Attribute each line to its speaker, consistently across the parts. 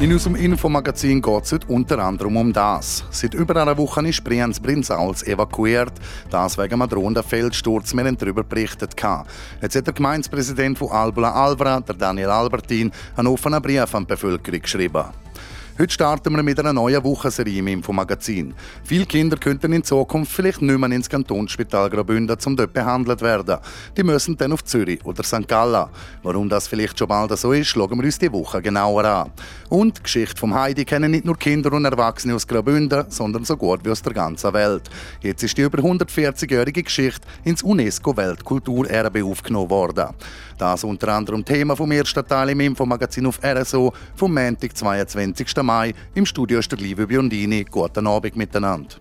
Speaker 1: In unserem Infomagazin geht es heute unter anderem um das. Seit über einer Woche ist Brienz Brinzals evakuiert. Das wegen einem drohenden Feldsturz. Wir haben darüber berichtet. Jetzt hat der Gemeindepräsident von Albula Alvra, der Daniel Albertin, einen offenen Brief an die Bevölkerung geschrieben. Heute starten wir mit einer neuen Wochenserie im Infomagazin. Viele Kinder könnten in Zukunft vielleicht nicht mehr ins Kantonsspital Graubünden zum dort behandelt werden. Die müssen dann auf Zürich oder St. Gallen. Warum das vielleicht schon bald so ist, schauen wir uns die Woche genauer an. Und die Geschichte vom Heidi kennen nicht nur Kinder und Erwachsene aus Graubünden, sondern so gut wie aus der ganzen Welt. Jetzt ist die über 140-jährige Geschichte ins UNESCO-Weltkulturerbe aufgenommen worden. Das unter anderem Thema vom ersten Teil im Infomagazin auf RSO vom Montag, 22. Mai. Im Studio ist der Liebe Biondini. Guten Abend miteinander.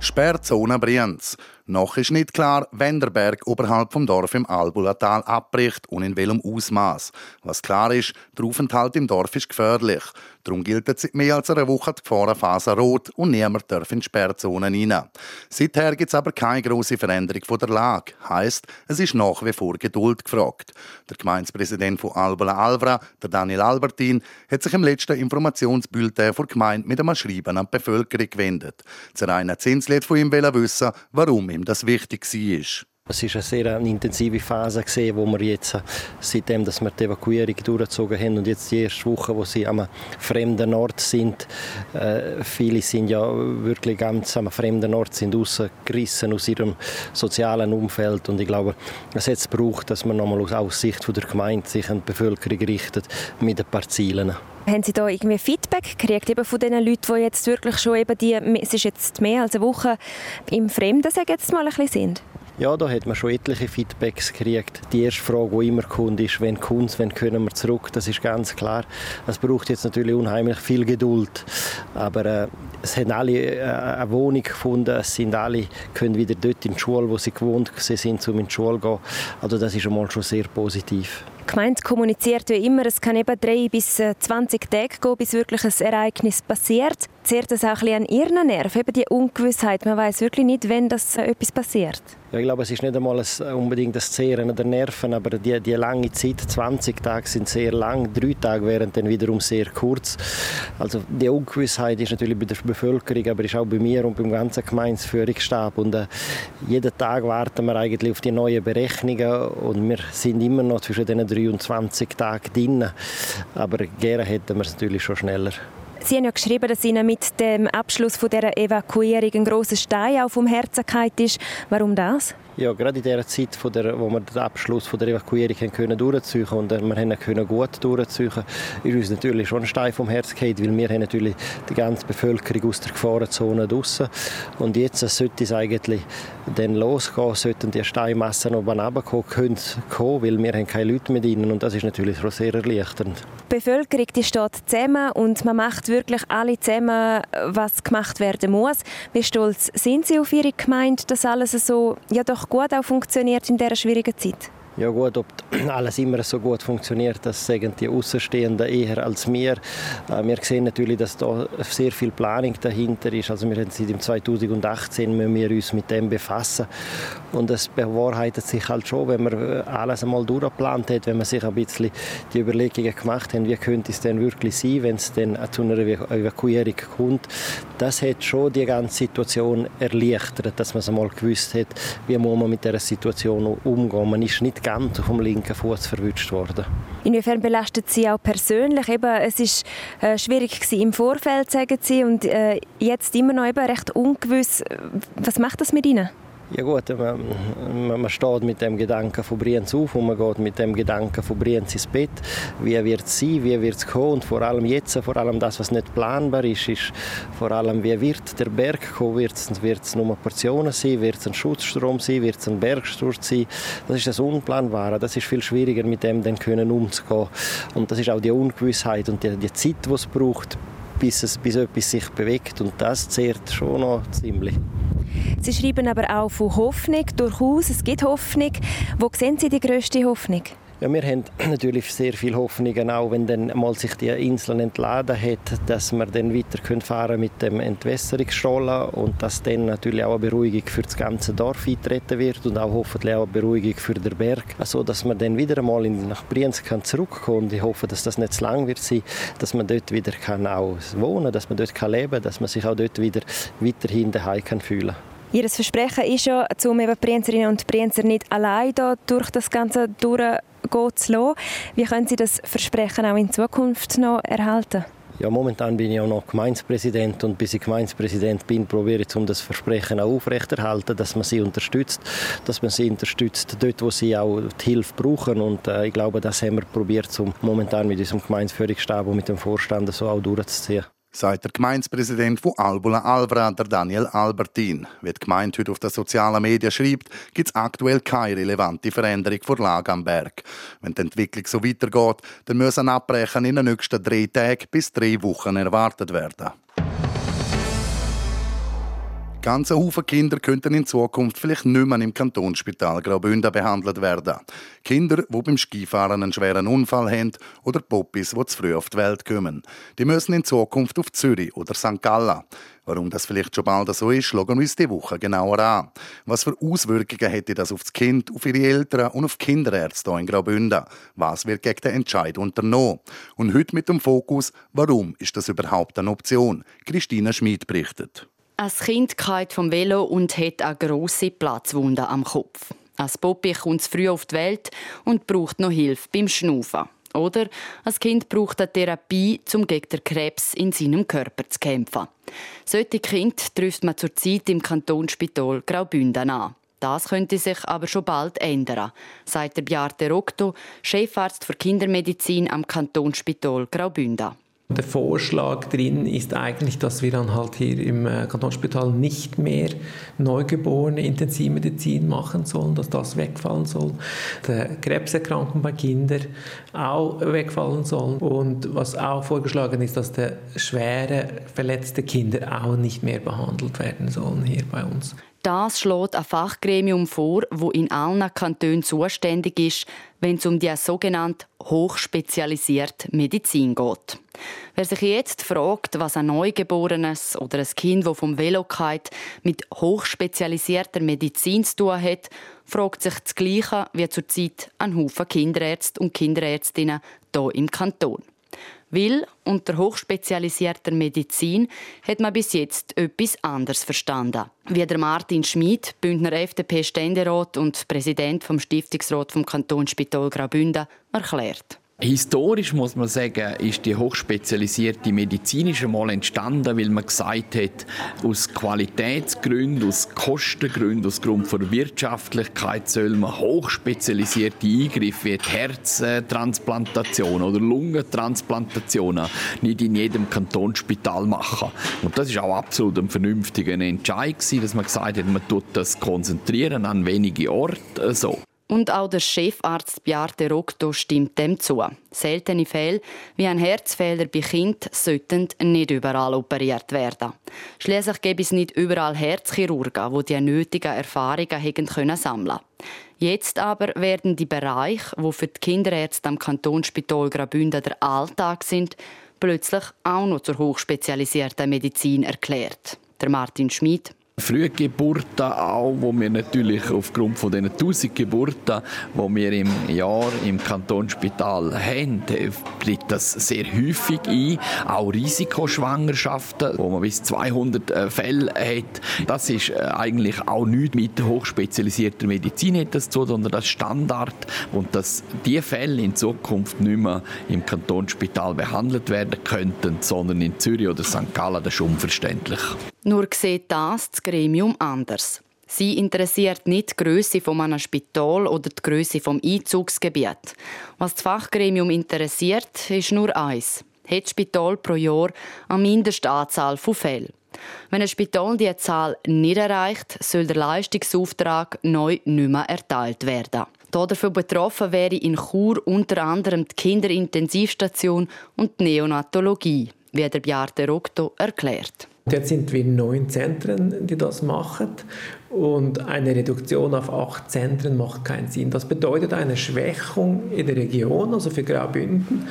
Speaker 1: Sperrzone Brienz. Noch ist nicht klar, wenn der Berg oberhalb vom Dorf im Albulatal abbricht und in welchem Ausmaß. Was klar ist, der Aufenthalt im Dorf ist gefährlich. Darum gilt seit mehr als einer Woche die Gefahrenphase rot und niemand darf in Sperrzonen rein. Seither gibt es aber keine große Veränderung von der Lage. Heißt, es ist nach wie vor Geduld gefragt. Der Gemeindepräsident von Albula Alvra, der Daniel Albertin, hat sich im letzten Informationsbulletin vor Gemeinde mit einem Schreiben an die Bevölkerung gewendet. Zeraina Zinslet von ihm wissen, warum ihm das wichtig war.
Speaker 2: Es war eine sehr intensive Phase, wo wir jetzt, seitdem dass wir die Evakuierung durchgezogen haben und jetzt die erste Woche, wo sie am fremden Ort sind, äh, viele sind ja wirklich ganz am fremden Ort, sind rausgerissen aus ihrem sozialen Umfeld und ich glaube, es hat braucht, dass man nochmal aus Sicht der Gemeinde sich an die Bevölkerung richtet mit ein paar Zielen.
Speaker 3: Haben Sie da irgendwie Feedback gekriegt eben von den Leuten, die jetzt wirklich schon eben die, es ist jetzt mehr als eine Woche im Fremden, sagen jetzt mal ein bisschen sind?
Speaker 2: Ja, da hat man schon etliche Feedbacks gekriegt. Die erste Frage, die immer kommt, ist, wenn kommt wenn können wir zurück? Das ist ganz klar. Es braucht jetzt natürlich unheimlich viel Geduld. Aber äh, es haben alle äh, eine Wohnung gefunden. Es sind alle können wieder dort in die Schule, wo sie gewohnt sind, um in die Schule zu gehen. Also das ist einmal schon sehr positiv.
Speaker 3: Die Gemeinde kommuniziert ja immer, es kann eben drei bis 20 äh, Tage gehen, bis wirklich ein Ereignis passiert. Zehrt das auch ein bisschen an Ihren Nerven, eben die Ungewissheit? Man weiß wirklich nicht, wenn das äh, etwas passiert.
Speaker 2: Ja, ich glaube, es ist nicht einmal ein, unbedingt das Zehren der Nerven, aber die, die lange Zeit, 20 Tage sind sehr lang, drei Tage wären dann wiederum sehr kurz. Also die Ungewissheit ist natürlich bei der Bevölkerung, aber ist auch bei mir und beim ganzen Gemeinsführungsstab. Und äh, jeden Tag warten wir eigentlich auf die neuen Berechnungen und wir sind immer noch zwischen diesen 23 Tagen drin. Aber gerne hätten wir es natürlich schon schneller.
Speaker 3: Sie haben ja geschrieben, dass Ihnen mit dem Abschluss von der Evakuierung ein großer Stein auf dem Herzen ist. Warum das?
Speaker 2: Ja, gerade in der Zeit, von der, wo wir den Abschluss der Evakuierung können durchziehen und wir haben können gut durchziehen, ist uns natürlich schon ein Stein vom Herz gefallen, weil wir haben natürlich die ganze Bevölkerung aus der Gefahrenzone draussen und jetzt sollte es eigentlich dann losgehen, sollten die Steinmassen oben runterkommen, können weil wir haben keine Leute mehr drin und das ist natürlich schon sehr erleichternd.
Speaker 3: Die Bevölkerung die steht zusammen und man macht wirklich alle zusammen, was gemacht werden muss. Wie stolz sind Sie auf Ihre Gemeinde, dass alles so ja doch gut auch funktioniert in dieser schwierigen Zeit?
Speaker 2: Ja gut, ob alles immer so gut funktioniert, das sagen die Außenstehenden eher als wir. Äh, wir sehen natürlich, dass da sehr viel Planung dahinter ist. Also wir haben seit 2018 müssen wir uns mit dem befassen und es bewahrheitet sich halt schon, wenn man äh, alles einmal durchgeplant hat, wenn man sich ein bisschen die Überlegungen gemacht hat, wie könnte es denn wirklich sein, wenn es dann zu einer Evakuierung kommt. Das hat schon die ganze Situation erleichtert, dass man es einmal gewusst hat, wie muss man mit dieser Situation umgehen. Man ist nicht ganz vom linken Fuß verwünscht worden.
Speaker 3: Inwiefern belastet Sie auch persönlich? Eben, es ist äh, schwierig im Vorfeld, sagen Sie, und äh, jetzt immer noch eben recht ungewiss. Was macht das mit Ihnen?
Speaker 2: Ja gut, man, man, steht mit dem Gedanken von Brienz auf und man geht mit dem Gedanken von Brienz ins Bett. Wie wird es sein, wie wird es kommen und vor allem jetzt, vor allem das, was nicht planbar ist, ist vor allem, wie wird der Berg kommen, wird es nur Portionen sein, wird es ein Schutzstrom sein, wird es ein Bergsturz sein. Das ist das Unplanbare, das ist viel schwieriger mit dem dann können umzugehen. Und das ist auch die Ungewissheit und die, die Zeit, die es braucht, bis, es, bis etwas sich bewegt. Und das zehrt schon noch ziemlich.
Speaker 3: Sie schreiben aber auch von Hoffnung, durchaus, es gibt Hoffnung. Wo sehen Sie die grösste Hoffnung?
Speaker 2: Ja, wir haben natürlich sehr viel Hoffnungen, auch wenn dann mal sich die Insel entladen hat, dass wir dann weiter fahren mit dem Entwässerungsstollen und dass dann natürlich auch eine Beruhigung für das ganze Dorf eintreten wird und auch hoffentlich auch eine Beruhigung für den Berg, so dass man dann wieder einmal nach Brienz kann zurückkommen und ich hoffe, dass das nicht zu lang wird sein, dass man dort wieder kann auch wohnen, dass man dort kann leben, dass man sich auch dort wieder weiterhin daheim kann fühlen.
Speaker 3: Ihr Versprechen ist ja, um eben Brienzerinnen und Brienzer nicht allein durch das Ganze durch zu lassen. Wie können Sie das Versprechen auch in Zukunft noch erhalten?
Speaker 2: Ja, momentan bin ich auch noch Gemeinspräsident und bis ich Gemeinspräsident bin, probiere ich, um das Versprechen auch aufrechterhalten, dass man sie unterstützt, dass man sie unterstützt dort, wo sie auch die Hilfe brauchen und äh, ich glaube, das haben wir probiert, um momentan mit unserem Gemeindeführungsstab und mit dem Vorstand so auch durchzuziehen
Speaker 1: sagt der Gemeindepräsident von Albula Alvra, der Daniel Albertin. Wie die Gemeinde heute auf den sozialen Medien schreibt, gibt es aktuell keine relevante Veränderung vor Lage am Berg. Wenn die Entwicklung so weitergeht, dann müssen Abbrechen in den nächsten drei Tagen bis drei Wochen erwartet werden. Ganze Haufen Kinder könnten in Zukunft vielleicht nicht mehr im Kantonsspital Graubünden behandelt werden. Kinder, die beim Skifahren einen schweren Unfall haben oder Popis, die zu früh auf die Welt kommen. Die müssen in Zukunft auf Zürich oder St. Gallen. Warum das vielleicht schon bald so ist, schauen wir uns diese Woche genauer an. Was für Auswirkungen hätte das auf das Kind, auf ihre Eltern und auf Kinderärzte hier in Graubünden? Was wird gegen den Entscheid unternommen? Und heute mit dem Fokus, warum ist das überhaupt eine Option? Christina Schmid berichtet.
Speaker 4: Ein Kind geht vom Velo und hat eine grosse Platzwunde am Kopf. Als Poppy kommt früh auf die Welt und braucht noch Hilfe beim Schnaufen. Oder ein Kind braucht eine Therapie, um gegen den Krebs in seinem Körper zu kämpfen. Solche Kinder trifft man zurzeit im Kantonsspital Graubünden an. Das könnte sich aber schon bald ändern, sagt der Bjarte Rokto, Chefarzt für Kindermedizin am Kantonsspital Graubünden.
Speaker 5: Der Vorschlag drin ist eigentlich, dass wir dann halt hier im äh, Kantonsspital nicht mehr neugeborene Intensivmedizin machen sollen, dass das wegfallen soll. Der Krebserkrankung bei Kindern auch wegfallen soll. Und was auch vorgeschlagen ist, dass der schwere verletzte Kinder auch nicht mehr behandelt werden sollen hier bei uns.
Speaker 4: Das schlägt ein Fachgremium vor, wo in allen Kantonen zuständig ist, wenn es um die sogenannte hochspezialisierte Medizin geht. Wer sich jetzt fragt, was ein Neugeborenes oder ein Kind, das vom Velo geht, mit hochspezialisierter Medizin zu tun hat, fragt sich das Gleiche wie zurzeit ein Haufen Kinderärzte und Kinderärztinnen hier im Kanton. Weil unter hochspezialisierter Medizin hat man bis jetzt etwas anderes verstanden. Wie der Martin Schmid, Bündner FDP-Ständerat und Präsident vom Stiftungsrat vom Kanton Spital Graubünden, erklärt.
Speaker 6: Historisch muss man sagen, ist die hochspezialisierte Medizin mal entstanden, weil man gesagt hat, aus Qualitätsgründen, aus Kostengründen, aus Grund von Wirtschaftlichkeit soll man hochspezialisierte Eingriffe wie Herztransplantation oder Lungentransplantation nicht in jedem Kantonsspital machen. Und das ist auch absolut ein vernünftiger Entscheid dass man gesagt hat, man tut das konzentrieren an wenige Orte so.
Speaker 4: Und auch der Chefarzt Bjarte Rokto stimmt dem zu. Seltene Fälle wie ein Herzfehler bei Kind sollten nicht überall operiert werden. Schließlich gibt es nicht überall Herzchirurgen, die die nötigen Erfahrungen hätten können sammeln. Jetzt aber werden die Bereiche, wo für die Kinderärzte am Kantonsspital Graubünden der Alltag sind, plötzlich auch noch zur hochspezialisierten Medizin erklärt. Der Martin Schmid
Speaker 6: Frühgeburten auch, wo wir natürlich aufgrund von diesen 1000 Geburten, die wir im Jahr im Kantonsspital haben, tritt das sehr häufig ein. Auch Risikoschwangerschaften, wo man bis 200 äh, Fälle hat. Das ist äh, eigentlich auch nicht mit hochspezialisierter Medizin zu tun, sondern das Standard und dass diese Fälle in Zukunft nicht mehr im Kantonsspital behandelt werden könnten, sondern in Zürich oder St. Gallen, das ist unverständlich.
Speaker 4: Nur sieht das das Gremium anders. Sie interessiert nicht die Größe von einem Spital oder die Größe vom Einzugsgebiet. Was das Fachgremium interessiert, ist nur eins: hat das Spital pro Jahr eine Mindestanzahl von Fällen? Wenn ein Spital diese Zahl nicht erreicht, soll der Leistungsauftrag neu nicht mehr erteilt werden. Dafür betroffen wäre in Chur unter anderem die Kinderintensivstation und die Neonatologie. wie der Bjarte Rokto erklärt.
Speaker 7: Jetzt sind wir neun Zentren, die das machen. Und eine Reduktion auf acht Zentren macht keinen Sinn. Das bedeutet eine Schwächung in der Region, also für Graubünden.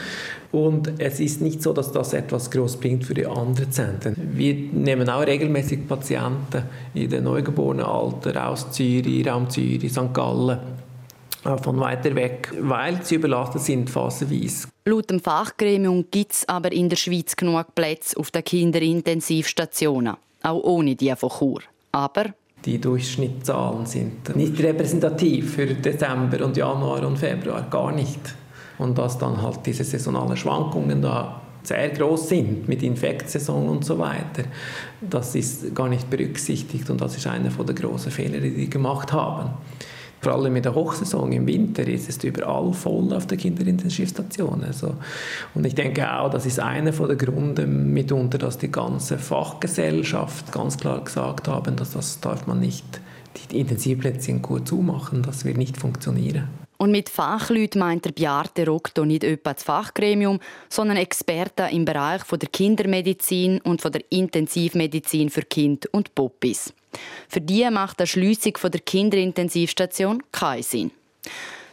Speaker 7: Und es ist nicht so, dass das etwas groß bringt für die anderen Zentren. Wir nehmen auch regelmäßig Patienten in den Neugeborenenalter aus Zürich, Raum Zürich, St. Gallen von weiter weg, weil sie überlastet sind phasenweise.
Speaker 4: Laut dem Fachgremium gibt es aber in der Schweiz genug Plätze auf den Kinderintensivstationen, auch ohne die von Chur. Aber
Speaker 7: die Durchschnittszahlen sind nicht repräsentativ für Dezember und Januar und Februar, gar nicht. Und dass dann halt diese saisonalen Schwankungen da sehr groß sind mit Infektsaison und so weiter, das ist gar nicht berücksichtigt und das ist einer der großen Fehler, die die gemacht haben. Vor allem in der Hochsaison im Winter ist es überall voll auf der Kinderintensivstation. Also, und ich denke auch, das ist einer der Gründe mitunter, dass die ganze Fachgesellschaft ganz klar gesagt haben, dass das darf man nicht, die Intensivplätze gut zumachen, das wird nicht funktionieren.
Speaker 4: Und mit Fachleuten meint der Bjarte Rokto nicht etwa das Fachgremium, sondern Experten im Bereich der Kindermedizin und der Intensivmedizin für Kind und Poppis. Für die macht die Schliessung der Kinderintensivstation keinen Sinn.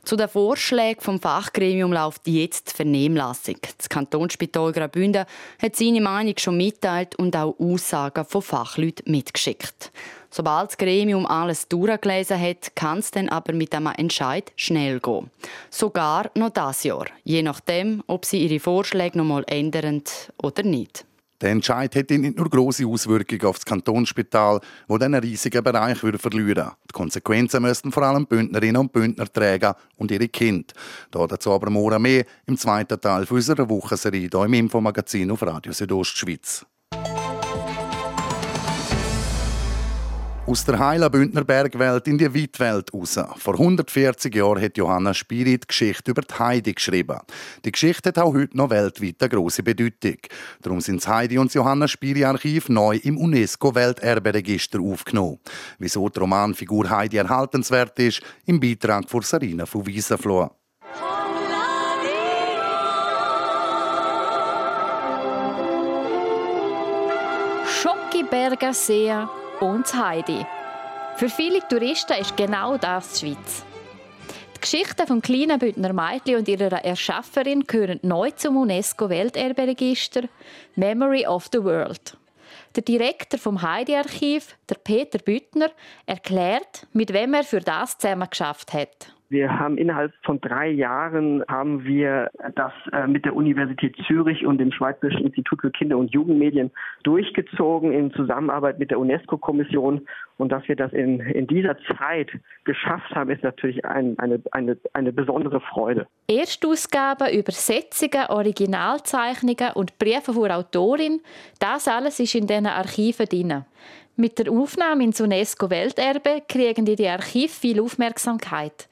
Speaker 4: Zu den Vorschlägen vom Fachgremium läuft jetzt die Vernehmlassung. Das Kantonsspital Graubünden hat seine Meinung schon mitteilt und auch Aussagen von Fachleuten mitgeschickt. Sobald das Gremium alles durchgelesen hat, kann es dann aber mit einem Entscheid schnell gehen. Sogar noch das Jahr, je nachdem, ob sie ihre Vorschläge noch mal ändern oder nicht.
Speaker 1: Der Entscheid hätte nicht nur große Auswirkungen auf das Kantonsspital, wo einen riesigen Bereich würde verlieren. Die Konsequenzen müssten vor allem Bündnerinnen und Bündner tragen und ihre Kinder. Dazu aber morgen mehr im zweiten Teil unserer Wochenserie hier im Infomagazin auf Radio Südostschweiz. Aus der heilen Bündner Bergwelt in die Weitwelt raus. Vor 140 Jahren hat Johanna Spiri die Geschichte über die Heidi geschrieben. Die Geschichte hat auch heute noch weltweit eine grosse Bedeutung. Darum sind das Heidi und das Johanna Spiri Archiv neu im UNESCO-Welterberegister aufgenommen. Wieso die Romanfigur Heidi erhaltenswert ist, im Beitrag von Sarina von Wiesenfloh.
Speaker 8: Schockiberger See und Heidi. Für viele Touristen ist genau das die Schweiz. Die Geschichten vom kleinen Bündner Mädchen und ihrer Erschafferin gehören neu zum UNESCO-Welterberegister Memory of the World. Der Direktor vom Heidi-Archiv, der Peter Büttner, erklärt, mit wem er für das zusammen geschafft hat.
Speaker 9: Wir haben innerhalb von drei Jahren haben wir das äh, mit der Universität Zürich und dem Schweizerischen Institut für Kinder- und Jugendmedien durchgezogen in Zusammenarbeit mit der UNESCO-Kommission. Und dass wir das in, in dieser Zeit geschafft haben, ist natürlich ein, eine, eine, eine besondere Freude.
Speaker 8: Erstausgaben, Übersetzungen, Originalzeichnungen und Briefe von Autorin, das alles ist in diesen Archiven drin. Mit der Aufnahme ins UNESCO-Welterbe kriegen die, die Archive viel Aufmerksamkeit.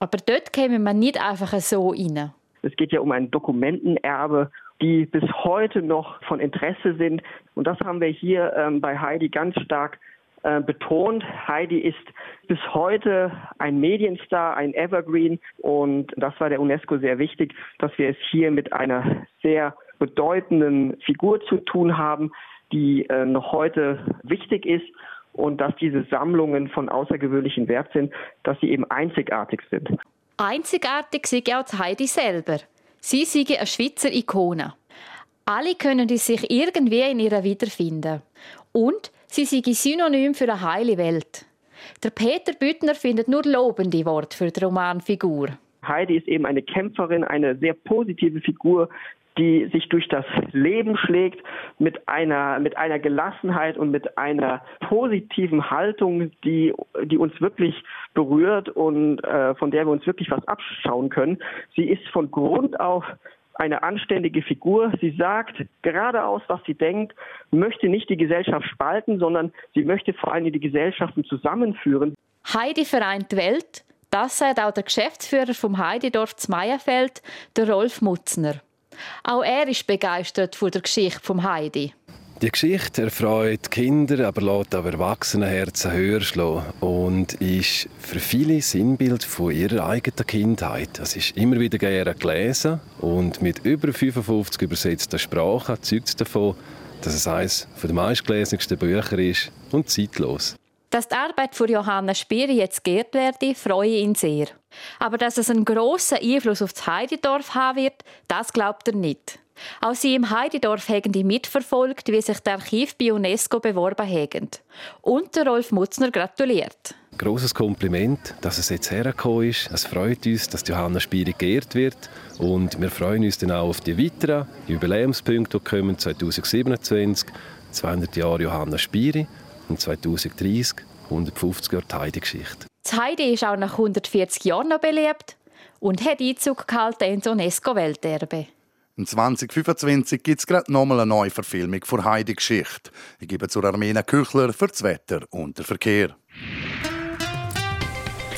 Speaker 8: Aber dort käme man nicht einfach so rein.
Speaker 9: Es geht ja um ein Dokumentenerbe, die bis heute noch von Interesse sind. Und das haben wir hier ähm, bei Heidi ganz stark äh, betont. Heidi ist bis heute ein Medienstar, ein Evergreen. Und das war der UNESCO sehr wichtig, dass wir es hier mit einer sehr bedeutenden Figur zu tun haben, die äh, noch heute wichtig ist und dass diese Sammlungen von außergewöhnlichem Wert sind, dass sie eben einzigartig sind.
Speaker 8: Einzigartig sind auch Heidi selber. Sie sind eine Schweizer Ikone. Alle können sich irgendwie in ihr wiederfinden. Und sie sind Synonym für eine heile Welt. Der Peter Büttner findet nur lobende Worte für die Romanfigur.
Speaker 9: Heidi ist eben eine Kämpferin, eine sehr positive Figur, die sich durch das Leben schlägt mit einer, mit einer Gelassenheit und mit einer positiven Haltung, die, die uns wirklich berührt und äh, von der wir uns wirklich was abschauen können. Sie ist von Grund auf eine anständige Figur. Sie sagt geradeaus, was sie denkt, möchte nicht die Gesellschaft spalten, sondern sie möchte vor allem die Gesellschaften zusammenführen.
Speaker 8: Heidi vereint Welt. Das sagt auch der Geschäftsführer vom Heidedorf Meierfeld, der Rolf Mutzner. Auch er ist begeistert von der Geschichte vom Heidi.
Speaker 10: Die Geschichte erfreut Kinder, aber lässt auch Erwachsenenherzen höher schlagen und ist für viele Sinnbild von ihrer eigenen Kindheit. Es ist immer wieder gerne gelesen und mit über 55 übersetzten Sprachen zeugt es davon, dass es eines der meistgelesensten Bücher ist und zeitlos.
Speaker 8: Dass die Arbeit von Johanna Spiri jetzt geehrt werde, freue ihn sehr. Aber dass es einen grossen Einfluss auf das Heidedorf haben wird, das glaubt er nicht. Auch sie im Heidedorf haben die mitverfolgt, wie sich der Archiv bei UNESCO beworben haben. Und der Rolf Mutzner gratuliert.
Speaker 10: Großes Kompliment, dass es jetzt hergekommen ist. Es freut uns, dass Johanna Spiri geehrt wird. Und wir freuen uns dann auch auf die weiteren Jubiläumspunkte, die kommen 2027, 200 Jahre Johanna Spiri und 2030 150 Jahre Heidi-Geschichte.
Speaker 8: Das Heidi ist auch nach 140 Jahren noch beliebt und hat Einzug gehalten ins UNESCO-Welterbe.
Speaker 1: In 2025 gibt es gerade nochmal eine neue Verfilmung von Heidi-Geschichte. Ich gebe zur Armena Küchler für das Wetter und den Verkehr.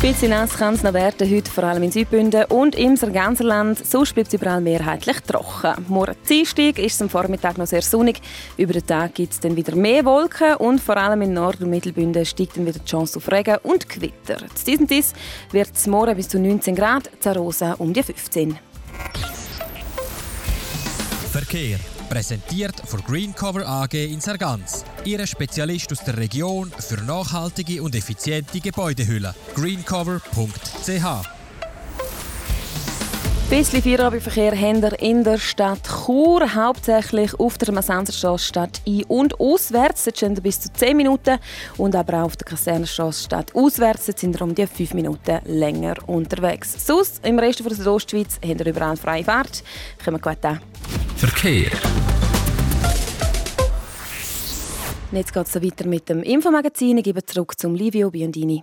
Speaker 11: Bisschen nass kann es noch werden, heute vor allem in Südbünden und im Sarganserland. Sonst bleibt es überall mehrheitlich trocken. Morgen Dienstag ist es am Vormittag noch sehr sonnig. Über den Tag gibt es dann wieder mehr Wolken und vor allem in Nord- und Mittelbünden steigt dann wieder die Chance auf Regen und Gewitter. Zu diesem Dies wird es morgen bis zu 19 Grad, Zarosa um die 15.
Speaker 12: Verkehr. Präsentiert von Greencover AG in Sargans. Ihre Spezialist aus der Region für nachhaltige und effiziente Gebäudehülle. greencover.ch
Speaker 11: bisschen Feierabendverkehr haben wir in der Stadt Chur, hauptsächlich auf der Massenserstraße Stadt ein- und auswärts. Dort stehen bis zu 10 Minuten und aber auch auf der Kasernenstraße Stadt auswärts dort sind wir um die 5 Minuten länger unterwegs. Sonst, im Rest der Südostschweiz haben wir überall freie Fahrt. Kommen wir gut an.
Speaker 12: Verkehr.
Speaker 11: Und jetzt geht es weiter mit dem Infomagazin. Ich gebe zurück zum Livio Biondini.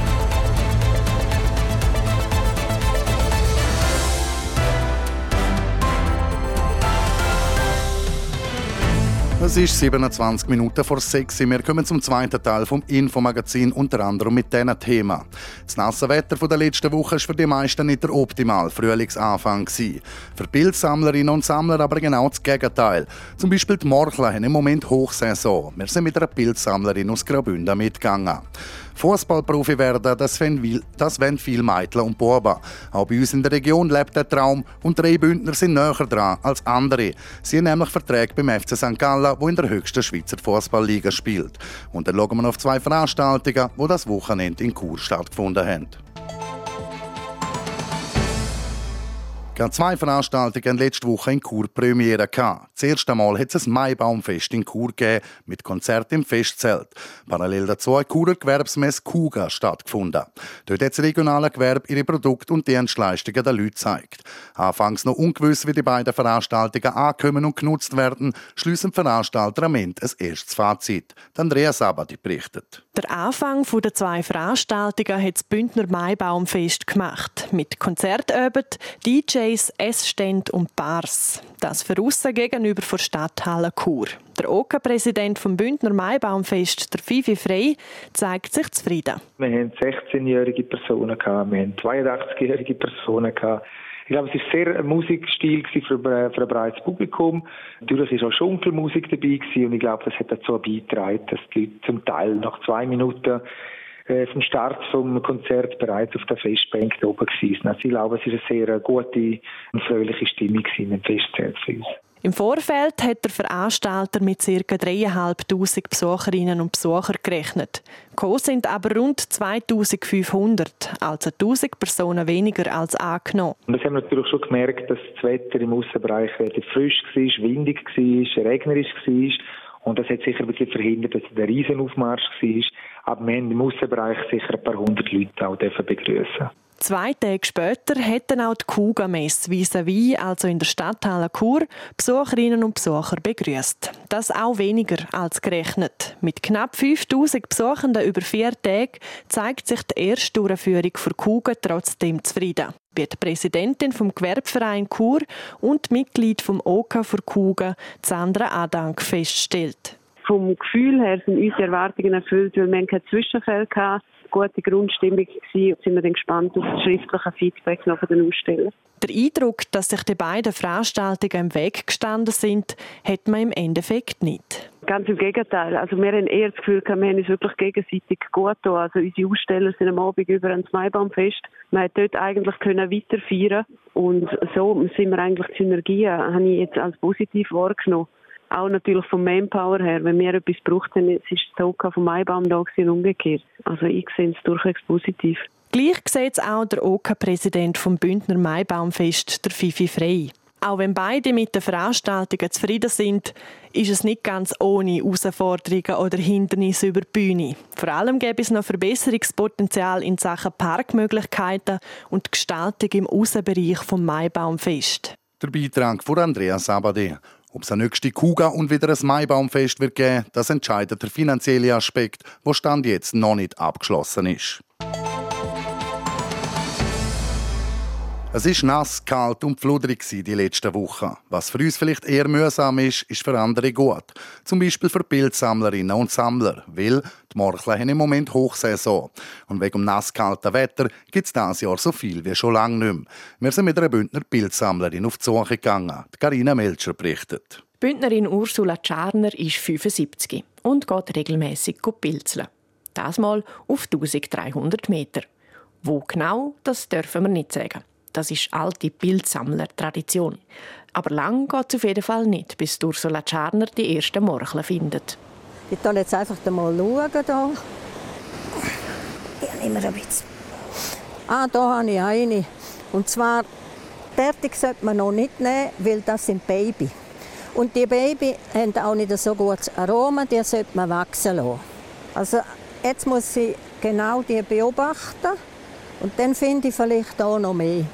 Speaker 1: Es ist 27 Minuten vor 6 Uhr. Wir kommen zum zweiten Teil vom Infomagazin, unter anderem mit diesem Thema. Das nasse Wetter der letzten Woche war für die meisten nicht der optimale Frühlingsanfang. Für Bildsammlerinnen und Sammler aber genau das Gegenteil. Zum Beispiel die Morchler haben im Moment Hochsaison. Wir sind mit einer Bildsammlerin aus Graubünden mitgegangen. Fußballprofi werden, das wollen, das wollen viele Mädchen und Buben. Auch bei uns in der Region lebt der Traum und drei Bündner sind näher dran als andere. Sie haben nämlich Verträge beim FC St. Gallen, wo in der höchsten Schweizer Fußballliga spielt. Und dann schauen wir auf zwei Veranstaltungen, die das Wochenende in Chur stattgefunden haben. Gerade zwei Veranstaltungen letzte Woche in Chur Premiere. Das erste Mal hat es ein Maibaumfest in Chur gegeben, mit Konzert im Festzelt. Parallel dazu hat Churer Gewerbsmesse Kuga stattgefunden. Dort hat das regionale Gewerbe ihre Produkte und Dienstleistungen den Leuten gezeigt. Anfangs noch ungewiss, wie die beiden Veranstaltungen ankommen und genutzt werden, schliessen die Veranstalter am Ende ein erstes Fazit. Andrea Sabati berichtet.
Speaker 7: Der Anfang der zwei Veranstaltungen hat das Bündner Maibaumfest gemacht. Mit Konzertöbend, DJs, Essständen und Bars. Das für gegenüber der Stadthalle Chur. Der OK-Präsident OK vom Bündner Maibaumfest, der Fifi Frey, zeigt sich zufrieden.
Speaker 13: Wir haben 16-jährige Personen, wir haben 82-jährige Personen. Ich glaube, es war sehr ein Musikstil für, für ein breites Publikum. Natürlich war auch Schunkelmusik dabei und ich glaube, das hat dazu beigetragen, dass die Leute zum Teil nach zwei Minuten vom Start vom Konzert bereits auf der Festbank oben waren. Also ich glaube, es war eine sehr gute und fröhliche Stimmung dem Festzelt für uns.
Speaker 7: Im Vorfeld hat der Veranstalter mit ca. 3'500 Besucherinnen und Besuchern gerechnet. Gekommen sind aber rund 2500, also 1000 Personen weniger als angenommen.
Speaker 13: Und das haben wir natürlich schon gemerkt, dass das Wetter im Aussenbereich relativ frisch war, windig war, regnerisch war. Und das hat sicher ein bisschen verhindert, dass es ein Riesenaufmarsch war. Aber wir haben im Aussenbereich sicher ein paar hundert Leute auch begrüßen
Speaker 14: Zwei Tage später hätten auch die Kuga-Messe vis-à-vis, also in der Stadthalle Chur, Besucherinnen und Besucher begrüßt. Das auch weniger als gerechnet. Mit knapp 5000 Besuchenden über vier Tage zeigt sich die erste Durchführung für Kuga trotzdem zufrieden. Wie die Präsidentin vom Gewerbeverein Chur und Mitglied vom OK für Kuga, Sandra Adank, feststellt.
Speaker 15: Vom Gefühl her sind unsere Erwartungen erfüllt, weil wir keinen Zwischenfall hatten gute Grundstimmung gewesen. Sind wir dann gespannt auf das schriftliche Feedback noch von den Ausstellern.
Speaker 14: Der Eindruck, dass sich die beiden Veranstaltungen im Weg gestanden sind, hat man im Endeffekt nicht.
Speaker 15: Ganz im Gegenteil. Also wir haben eher das Gefühl, wir haben uns wirklich gegenseitig gut getan. Also unsere Aussteller sind am Abend über ans Maibaumfest. Man hat dort eigentlich können weiter feiern und so sind wir eigentlich Synergien, habe ich jetzt als positiv wahrgenommen auch natürlich vom Manpower her, wenn wir etwas braucht, dann ist es so vom Maibaum da und umgekehrt. Also ich sehe es durchaus positiv.
Speaker 14: Gleich sieht es auch der OK-Präsident vom Bündner Maibaumfest, der Fifi Frey. Auch wenn beide mit den Veranstaltungen zufrieden sind, ist es nicht ganz ohne Herausforderungen oder Hindernisse über die Bühne. Vor allem gäbe es noch Verbesserungspotenzial in Sachen Parkmöglichkeiten und Gestaltung im Außenbereich vom Maibaumfest.
Speaker 1: Der Beitrag von Andreas Sabade. Ob es eine nächste Kuga und wieder ein Maibaumfest wird geben, das entscheidet der finanzielle Aspekt, wo Stand jetzt noch nicht abgeschlossen ist. Es ist nass, kalt und fludrig die letzten Wochen. Was für uns vielleicht eher mühsam ist, ist für andere gut. Zum Beispiel für Bildsammlerinnen und Sammler, weil die Morchler haben im Moment Hochsaison. Und wegen dem nasskalten Wetter gibt es dieses Jahr so viel wie schon lange nicht mehr. Wir sind mit einer Bündner Bildsammlerin auf die Suche gegangen. Carina Melcher berichtet.
Speaker 7: Die Bündnerin Ursula Czarner ist 75 und geht regelmäßig pilzeln. Das mal auf 1300 Meter. Wo genau, das dürfen wir nicht sagen. Das ist alte Bildsammler-Tradition. Aber lang geht es auf jeden Fall nicht, bis Ursula Czarner die ersten Morcheln findet.
Speaker 16: Ich schaue jetzt einfach mal. Hier. Ich nehme ein bisschen. Ah, da habe ich eine. Und zwar, fertig sollte man noch nicht nehmen, weil das sind Baby. Und die Baby haben auch nicht so gutes Aroma, die sollte man wachsen lassen. Also jetzt muss ich genau die beobachten und dann finde ich vielleicht auch noch mehr.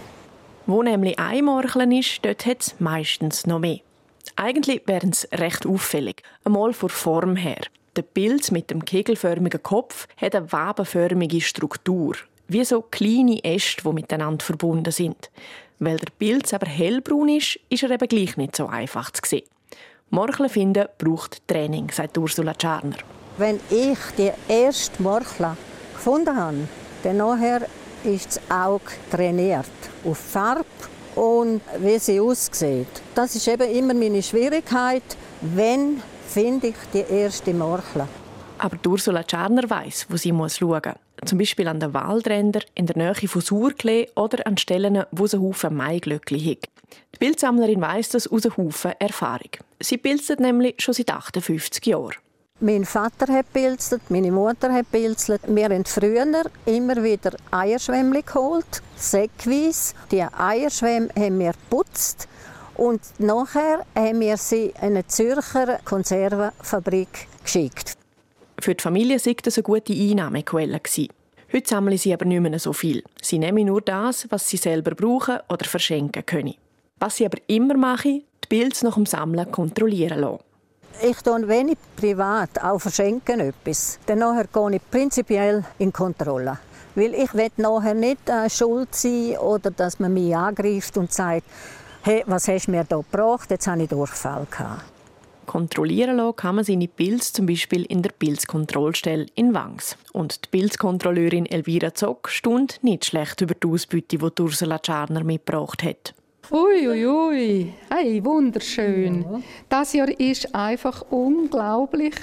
Speaker 7: Wo nämlich ein Morcheln ist, dort hat es meistens noch mehr. Eigentlich wären sie recht auffällig. Einmal von Form her. Der Pilz mit dem kegelförmigen Kopf hat eine wabenförmige Struktur. Wie so kleine Äste, die miteinander verbunden sind. Weil der Pilz aber hellbraun ist, ist er eben gleich nicht so einfach zu sehen. Morcheln finden braucht Training, sagt Ursula Czarner.
Speaker 16: Wenn ich die erste Morchle gefunden habe, dann nachher ist das Auge trainiert auf Farbe und wie sie aussieht. Das ist eben immer meine Schwierigkeit. Wenn finde ich die erste Morchle?
Speaker 7: Aber Ursula Czarner weiss, wo sie muss schauen muss. Zum Beispiel an den Waldrändern, in der Nähe von Surklee oder an Stellen, wo es einen Haufen Maiglöckli hat. Die Bildsammlerin weiss das aus einem Haufen Erfahrung. Sie bildet nämlich schon seit 58 Jahren.
Speaker 16: Mein Vater hat pilzelt, meine Mutter hat pilzelt. Wir haben früher immer wieder Eierschwämmchen geholt, säckweise. Die Eierschwämme haben wir geputzt und nachher haben wir sie in eine Zürcher Konservenfabrik geschickt.
Speaker 7: Für die Familie war das eine gute Einnahmequelle. Heute sammeln sie aber nicht mehr so viel. Sie nehmen nur das, was sie selber brauchen oder verschenken können. Was sie aber immer machen, die Bilder nach dem Sammeln kontrollieren lassen.
Speaker 16: Ich tue wenig privat, auch verschenken etwas. Dann gehe ich prinzipiell in Kontrolle. Weil ich will nachher nicht äh, schuld sein oder dass man mich angreift und sagt, hey, was hast du mir da gebracht? Jetzt habe ich Durchfall gehabt.
Speaker 7: Kontrollieren lassen kann man seine Pilze zum Beispiel in der Pilzkontrollstelle in Wangs. Und die Pilzkontrolleurin Elvira Zock stund nicht schlecht über die Ausbeute, die Ursula Czarner mitgebracht hat.
Speaker 17: Uiuiui, ui, ui. hey, wunderschön. Ja. Das Jahr ist einfach unglaublich.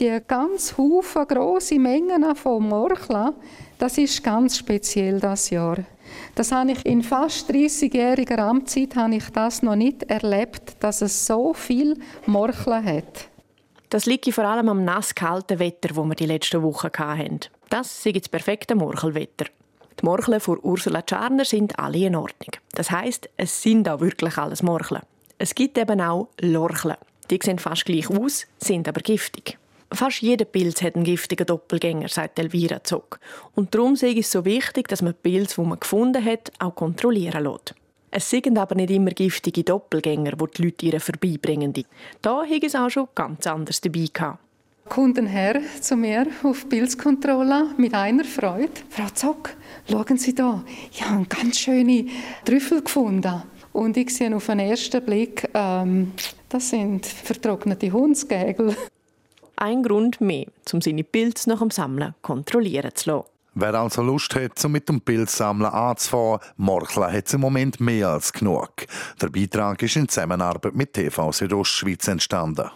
Speaker 17: Die ganz Haufen große Mengen von Morchla, das ist ganz speziell das Jahr. Das habe ich in fast 30-jähriger Amtszeit habe ich das noch nicht erlebt, dass es so viel Morchla hat.
Speaker 7: Das liegt vor allem am nasskalten Wetter, wo wir die letzten Wochen hatten. Das ist das perfekte Morchelwetter. Die Morcheln von Ursula Czarner sind alle in Ordnung. Das heißt, es sind auch wirklich alles Morcheln. Es gibt eben auch Lorcheln. Die sehen fast gleich aus, sind aber giftig. Fast jeder Pilz hat einen giftigen Doppelgänger, sagt Elvira Zog. Und darum ist es so wichtig, dass man die Pilze, die man gefunden hat, auch kontrollieren lässt. Es sind aber nicht immer giftige Doppelgänger, die die Leute ihr vorbeibringen. Da habe es auch schon ganz anders dabei gehabt.
Speaker 17: Kunden her zu mir auf Pilzkontrolle mit einer Freude. Frau Zock, schauen Sie da, ich habe ganz schöne Trüffel gefunden. Und ich sehe auf den ersten Blick, ähm, das sind vertrocknete Hundsgägel.
Speaker 7: Ein Grund mehr, um seine Pilze nach dem Sammeln kontrollieren zu lassen.
Speaker 1: Wer also Lust hat, um mit dem Pilzsammeln anzufahren, Morchla hat im Moment mehr als genug. Der Beitrag ist in Zusammenarbeit mit TV Südostschweiz entstanden.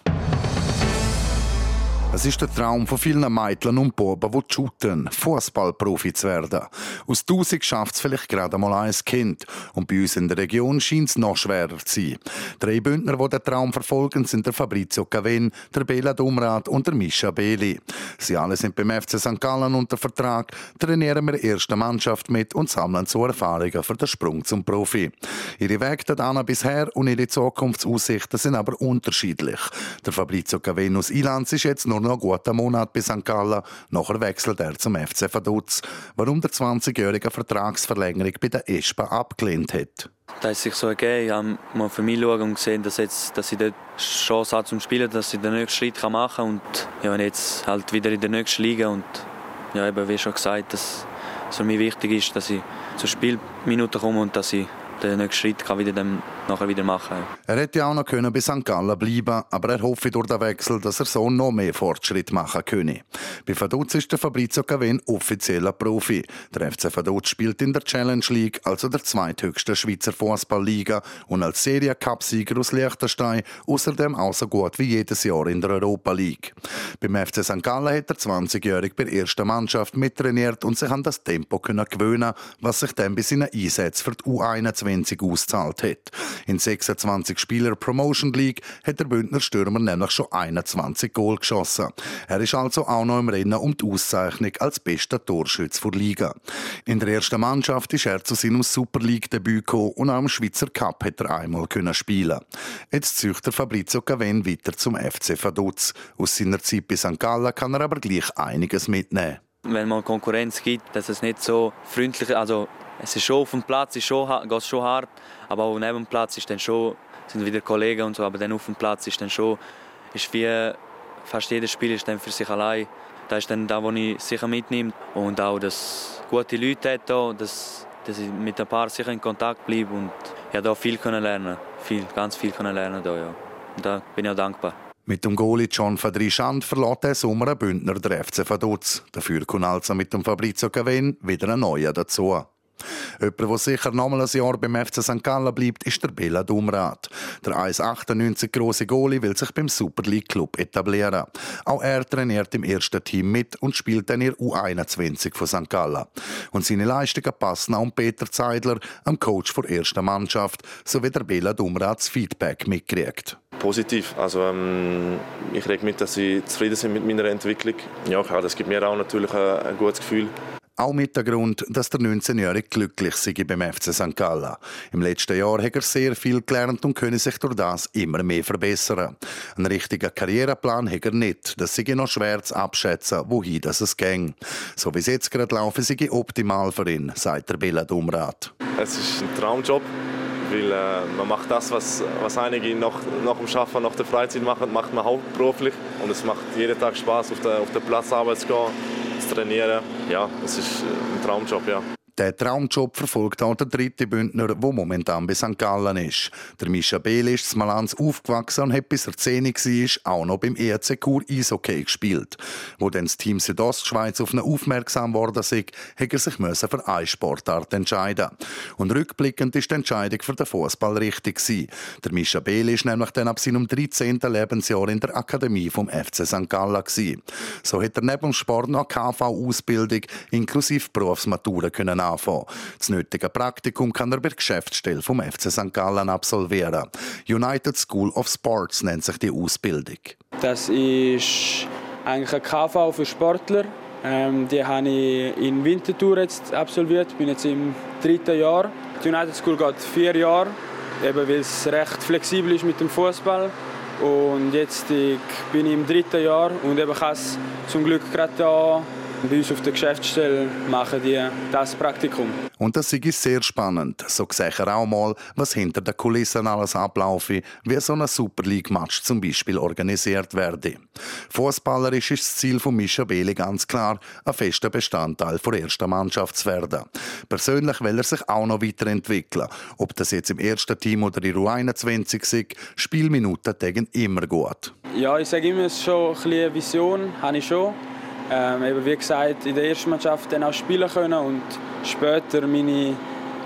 Speaker 1: Es ist der Traum von vielen Mädchen und Buben, die shooten, Fußballprofi zu werden. Aus tausend schafft es vielleicht gerade mal ein Kind. Und bei uns in der Region scheint es noch schwerer zu sein. Drei Bündner, die den Traum verfolgen, sind der Fabrizio Cavin, der Bela Dumrat und der Mischa Beli. Sie alle sind beim FC St. Gallen unter Vertrag, trainieren mit der ersten Mannschaft mit und sammeln so Erfahrungen für den Sprung zum Profi. Ihre Wege dorthin bisher und ihre Zukunftsaussichten sind aber unterschiedlich. Der Fabrizio Cavin aus Ilanz ist jetzt nur noch einen guten Monat bei St. Gallen. Nachher wechselt er zum FC Vaduz. Warum der 20-jährige Vertragsverlängerung bei der ESPA abgelehnt hat.
Speaker 18: Das ist sich so ergeben. Ich habe mal für mich geschaut und gesehen, dass, jetzt, dass ich dort Chance habe zum Spielen, dass ich den nächsten Schritt machen kann. Und ja, jetzt halt wieder in der nächsten Liga. Und ja, eben, wie schon gesagt, dass es für mich wichtig ist, dass ich zur Spielminute komme und dass ich den nächsten Schritt kann wieder dann nachher wieder machen.
Speaker 1: Er hätte auch noch können bei St. Gallen bleiben, aber er hoffe durch den Wechsel, dass er so noch mehr Fortschritt machen könne. Bei Vaduz ist der Fabrizio Cavin offizieller Profi. Der FC Vaduz spielt in der Challenge League, also der zweithöchsten Schweizer Fußballliga, und als Serie Cup-Sieger aus Liechtenstein außerdem auch so gut wie jedes Jahr in der Europa League. Beim FC St. Gallen hat der 20-Jährige bei der ersten Mannschaft mittrainiert und sich an das Tempo gewöhnen, was sich dann bei seinen Einsätzen für die U21 ausgezahlt hat. In 26 Spieler Promotion League hat der Bündner Stürmer nämlich schon 21 Goal geschossen. Er ist also auch noch im Rennen um die Auszeichnung als bester Torschütz der Liga. In der ersten Mannschaft ist er zu seinem Super League-Debüt gekommen und auch im Schweizer Cup hat er einmal können spielen. Jetzt zieht der Fabrizio Cavin weiter zum FC Vaduz. Aus seiner Zeit bei St. Gallen kann er aber gleich einiges mitnehmen.
Speaker 18: Wenn man Konkurrenz gibt, dass es nicht so freundlich, also es ist schon auf dem Platz, ist schon, geht schon hart, aber auch neben dem Platz ist dann schon, sind wieder Kollegen und so, aber dann auf dem Platz ist dann schon, ist wie fast jedes Spiel ist dann für sich allein. Das ist dann da, wo ich sicher mitnehme und auch, dass gute Leute hier, dass, dass ich mit ein paar sicher in Kontakt bleibe und ja, da viel können lernen, viel, ganz viel lernen da, ja. Und da bin ich auch dankbar.
Speaker 1: Mit dem Goalie John Fadrischand verlässt der Sommer ein Bündner der FC Vaduz. Dafür kommt also mit dem Fabrizio Cavin wieder ein neuer dazu. Jemand, der sicher noch mal ein Jahr beim FC St. Gallen bleibt, ist der Bela Dumrat. Der 1,98 große Goalie will sich beim Super League Club etablieren. Auch er trainiert im ersten Team mit und spielt dann ihr U21 von St. Gallen. Und seine Leistungen passen auch Peter Zeidler, am Coach der ersten Mannschaft, sowie der Bela Dumrats Feedback mitkriegt
Speaker 19: positiv. Also ähm, ich reg mit, dass sie zufrieden sind mit meiner Entwicklung. Ja, klar, das gibt mir auch natürlich ein, ein gutes Gefühl.
Speaker 1: Auch mit dem Grund, dass der 19-Jährige glücklich sei beim FC St. Gallen. Im letzten Jahr hat er sehr viel gelernt und könne sich durch das immer mehr verbessern. Einen richtigen Karriereplan hat er nicht. Das sei noch schwer zu abschätzen, wohin das es ging. So wie es jetzt gerade laufen, sei optimal für ihn, sagt der Bela Dumrat.
Speaker 19: Es ist ein Traumjob weil äh, man macht das, was, was einige nach, nach dem Schaffen, nach der Freizeit machen, macht man hauptberuflich und es macht jeden Tag Spaß, auf der, auf der Platzarbeit zu gehen, zu trainieren. Ja, es ist ein Traumjob, ja.
Speaker 1: Der Traumjob verfolgt auch der dritte Bündner, der momentan bei St. Gallen ist. Der Mischa Behl ist in Malans aufgewachsen und hat bis er 10 war auch noch beim ERC Chur Eishockey gespielt. Wo dann das Team Südostschweiz auf ihn aufmerksam worden ist, hat er sich für eine Sportart entscheiden Und rückblickend ist die Entscheidung für den Fußball richtig gewesen. Der Mischa Behl ist nämlich dann ab seinem 13. Lebensjahr in der Akademie vom FC St. Gallen gewesen. So hat er neben dem Sport noch KV-Ausbildung inklusive Berufsmatura können anfangen. Das nötige Praktikum kann er bei der Geschäftsstelle vom FC St. Gallen absolvieren. United School of Sports nennt sich die Ausbildung.
Speaker 20: Das ist eigentlich ein KV für Sportler. Ähm, die habe ich in Winterthur jetzt absolviert. Ich bin jetzt im dritten Jahr. Die United School geht vier Jahre, eben weil es recht flexibel ist mit dem Fußball. Und jetzt ich bin ich im dritten Jahr und eben kann es zum Glück gerade da bei uns auf der Geschäftsstelle machen die das Praktikum.
Speaker 1: Und das ist sehr spannend. So sehe ich auch mal, was hinter den Kulissen alles ablaufe, wie so ein Super League-Match zum Beispiel organisiert werde. Fußballerisch ist das Ziel von Mischa Beli ganz klar, ein fester Bestandteil der ersten Mannschaft zu werden. Persönlich will er sich auch noch weiterentwickeln. Ob das jetzt im ersten Team oder in U21 ist, Spielminuten tegen immer gut.
Speaker 20: Ja, ich sage immer, es ist schon ein eine Vision, habe ich schon. Ähm, eben wie gesagt, in der ersten Mannschaft dann auch spielen können und später meine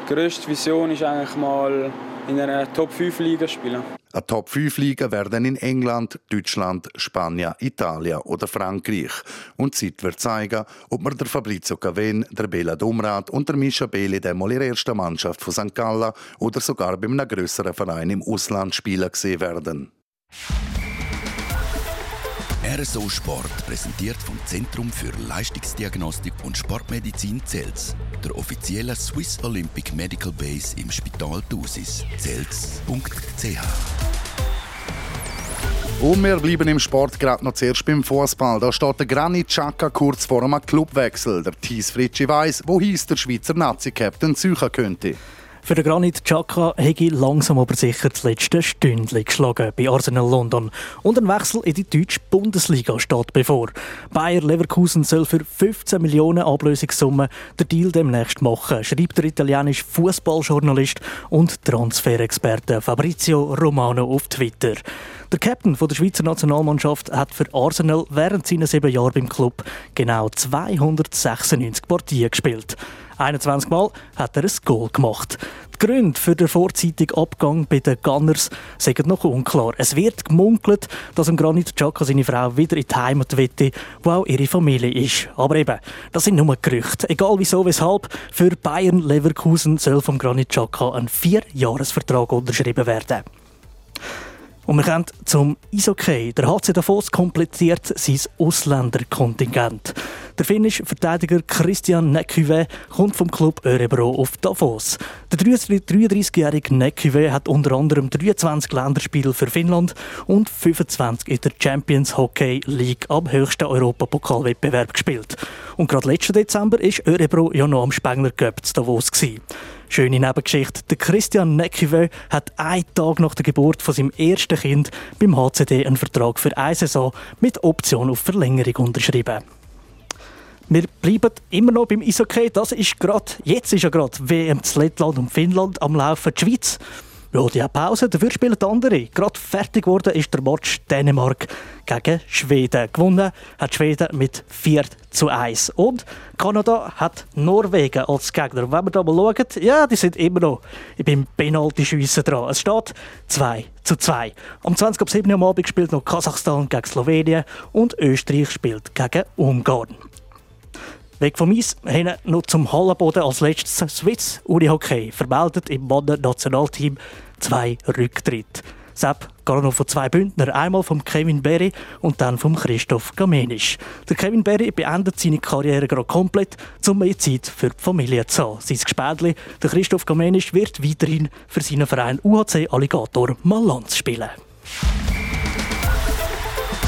Speaker 20: grösste Vision ist eigentlich mal in einer Top 5 Liga spielen.
Speaker 1: Eine Top 5 Liga werden in England, Deutschland, Spanien, Italien oder Frankreich. Und die Zeit wird zeigen, ob wir der Fabrizio Caven, der Bela Domrat und der Mischa Beli mal in der ersten Mannschaft von St. Gallen oder sogar bei einem grösseren Verein im Ausland spielen gesehen werden.
Speaker 21: RSO Sport präsentiert vom Zentrum für Leistungsdiagnostik und Sportmedizin Zels, der offiziellen Swiss Olympic Medical Base im Spital Thusis. Zels.ch
Speaker 1: und wir bleiben im Sport gerade noch zuerst beim Fußball. Da steht der Granit Xhaka kurz vor einem Clubwechsel. Der Thies Fritschi weiss, wohin der Schweizer Nazi-Captain suchen könnte.
Speaker 22: Für den Granit Xhaka hätte langsam aber sicher das letzte Stündchen geschlagen bei Arsenal London. Und ein Wechsel in die deutsche Bundesliga steht bevor. Bayer Leverkusen soll für 15 Millionen Ablösungssumme den Deal demnächst machen, schreibt der italienische Fußballjournalist und Transferexperte Fabrizio Romano auf Twitter. Der Captain der Schweizer Nationalmannschaft hat für Arsenal während seiner sieben Jahre beim Club genau 296 Partien gespielt. 21 Mal hat er ein Goal gemacht. Die Gründe für den vorzeitigen Abgang bei den Gunners sind noch unklar. Es wird gemunkelt, dass ein Granit Xhaka seine Frau wieder in die Heimat wette, wo auch ihre Familie ist. Aber eben, das sind nur Gerüchte. Egal wieso, weshalb, für Bayern Leverkusen soll vom Granit Xhaka ein Vierjahresvertrag unterschrieben werden. Und wir kommen zum Eishockey. Der HC Davos komplettiert sein Ausländerkontingent. Der finnische Verteidiger Christian Nekyve kommt vom Club Örebro auf Davos. Der 33-jährige Nekyve hat unter anderem 23 Länderspiele für Finnland und 25 in der Champions Hockey League am höchsten Europapokalwettbewerb gespielt. Und gerade letzten Dezember war Örebro ja noch am Spengler Cup zu Davos. Gewesen. Schöne Nebengeschichte. Der Christian Nekive hat einen Tag nach der Geburt von seinem ersten Kind beim HCD einen Vertrag für eine Saison mit Option auf Verlängerung unterschrieben. Wir bleiben immer noch beim Eishockey. Das ist grad, jetzt ist ja gerade WM zu Lettland und Finnland am Laufen. Die Schweiz ja, die hat Pause, dafür spielen andere. Gerade fertig geworden ist der Match Dänemark gegen Schweden. Gewonnen hat Schweden mit 4 zu 1. Und Kanada hat Norwegen als Gegner. wenn wir da mal schauen, ja, die sind immer noch beim Penalty-Schiessen dran. Es steht 2 zu 2. Am 20. Ab 7. Uhr am Abend spielt noch Kasachstan gegen Slowenien und Österreich spielt gegen Ungarn. Weg vom Eis hin noch zum Hallenboden als letztes Swiss Unihockey vermeldet im Männer-Nationalteam zwei Rücktritte. Sepp geht noch von zwei Bündner, einmal vom Kevin Berry und dann vom Christoph Gamenisch. Der Kevin Berry beendet seine Karriere gerade komplett, um mehr Zeit für die Familie zu haben. Sein Gespädli, der Christoph Gamenisch, wird weiterhin für seinen Verein UHC Alligator Malanz spielen.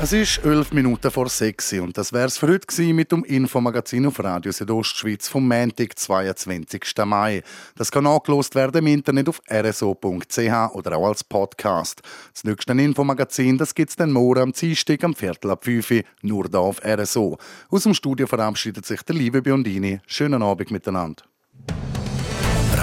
Speaker 1: Es ist elf Minuten vor sechs und das wär's für heute gewesen mit dem Infomagazin auf Radio Südostschweiz vom Montag, 22. Mai. Das kann angelost werden im Internet auf rso.ch oder auch als Podcast. Das nächste Infomagazin, das gibt's dann morgen am Dienstag am Viertel ab 5 Uhr, nur da auf RSO. Aus dem Studio verabschiedet sich der liebe Biondini. Schönen Abend miteinander.